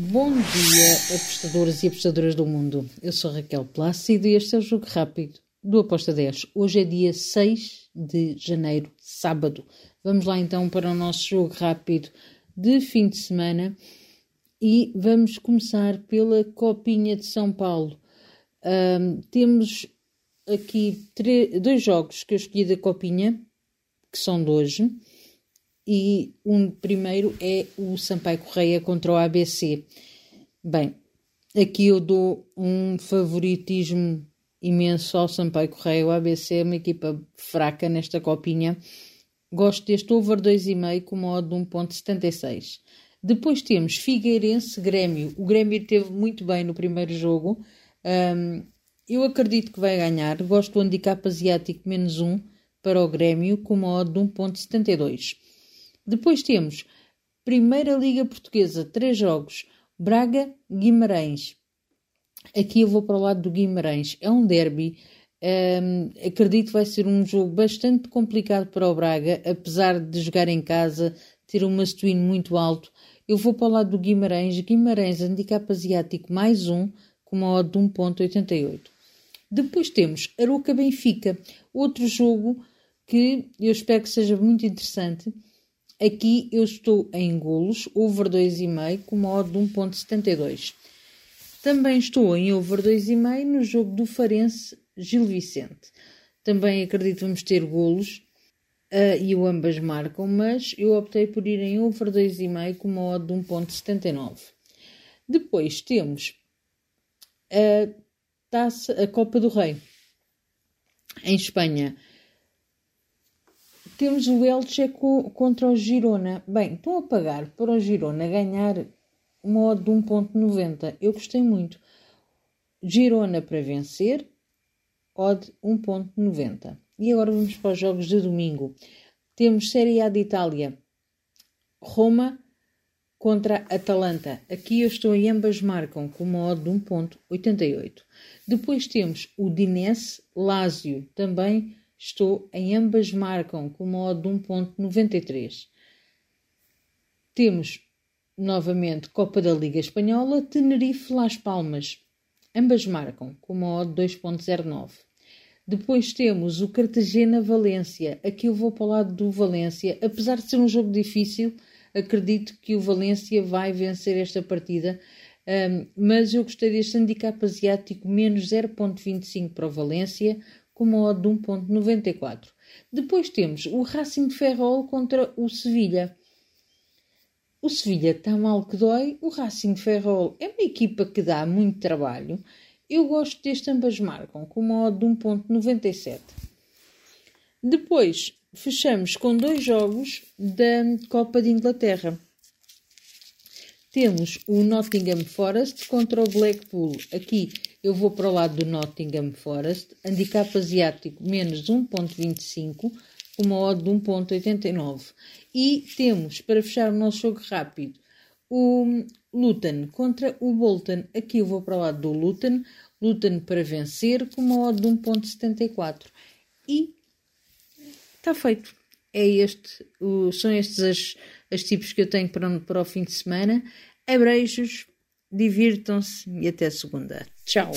Bom dia, apostadores e apostadoras do mundo. Eu sou Raquel Plácido e este é o Jogo Rápido do Aposta 10. Hoje é dia 6 de janeiro, sábado. Vamos lá então para o nosso Jogo Rápido de fim de semana e vamos começar pela Copinha de São Paulo. Um, temos aqui dois jogos que eu escolhi da Copinha, que são de hoje e um primeiro é o Sampaio Correia contra o ABC. Bem, aqui eu dou um favoritismo imenso ao Sampaio Correia. O ABC é uma equipa fraca nesta copinha. Gosto deste over 2,5 com modo de 1.76. Depois temos Figueirense Grêmio. O Grêmio teve muito bem no primeiro jogo. Um, eu acredito que vai ganhar. Gosto do handicap asiático menos 1 para o Grêmio com modo de 1.72. Depois temos Primeira Liga Portuguesa, três jogos. Braga, Guimarães. Aqui eu vou para o lado do Guimarães. É um derby. Um, acredito que vai ser um jogo bastante complicado para o Braga, apesar de jogar em casa, ter um mastuíno muito alto. Eu vou para o lado do Guimarães. Guimarães, handicap asiático mais um, com uma odd de 1.88. Depois temos Aroca Benfica, outro jogo que eu espero que seja muito interessante. Aqui eu estou em golos, over 2,5 com uma odd de 1.72. Também estou em over 2,5 no jogo do Farense Gil Vicente. Também acredito que vamos ter golos uh, e o ambas marcam, mas eu optei por ir em over 2,5 com uma odd de 1.79. Depois temos a taça, a Copa do Rei em Espanha temos o Elche contra o Girona. Bem, estão a pagar para o Girona ganhar uma odd de 1.90. Eu gostei muito. Girona para vencer, odd 1.90. E agora vamos para os jogos de domingo. Temos Série A de Itália. Roma contra Atalanta. Aqui eu estou em ambas marcam com uma odd de 1.88. Depois temos o Dinese Lazio, também Estou em ambas marcam com uma odd de 1.93. Temos novamente Copa da Liga Espanhola, Tenerife Las Palmas. Ambas marcam com uma odd de 2.09. Depois temos o Cartagena Valência. Aqui eu vou para o lado do Valência. Apesar de ser um jogo difícil, acredito que o Valência vai vencer esta partida. Um, mas eu gostei deste handicap asiático menos 0.25 para o Valência, com uma odd de 1.94. Depois temos o Racing de Ferrol contra o Sevilha. O Sevilha está mal que dói, o Racing de Ferrol é uma equipa que dá muito trabalho. Eu gosto deste ambas marcam, com uma odd de 1.97. Depois fechamos com dois jogos da Copa de Inglaterra. Temos o Nottingham Forest contra o Blackpool. Aqui eu vou para o lado do Nottingham Forest, handicap asiático menos 1.25, uma odd de 1.89. E temos, para fechar o nosso jogo rápido, o Luton contra o Bolton. Aqui eu vou para o lado do Luton, Luton para vencer, com uma odd de 1.74. E está feito. É este, o, são estes as, as tipos que eu tenho para, para o fim de semana. Abreijos, divirtam-se e até segunda. Tchau!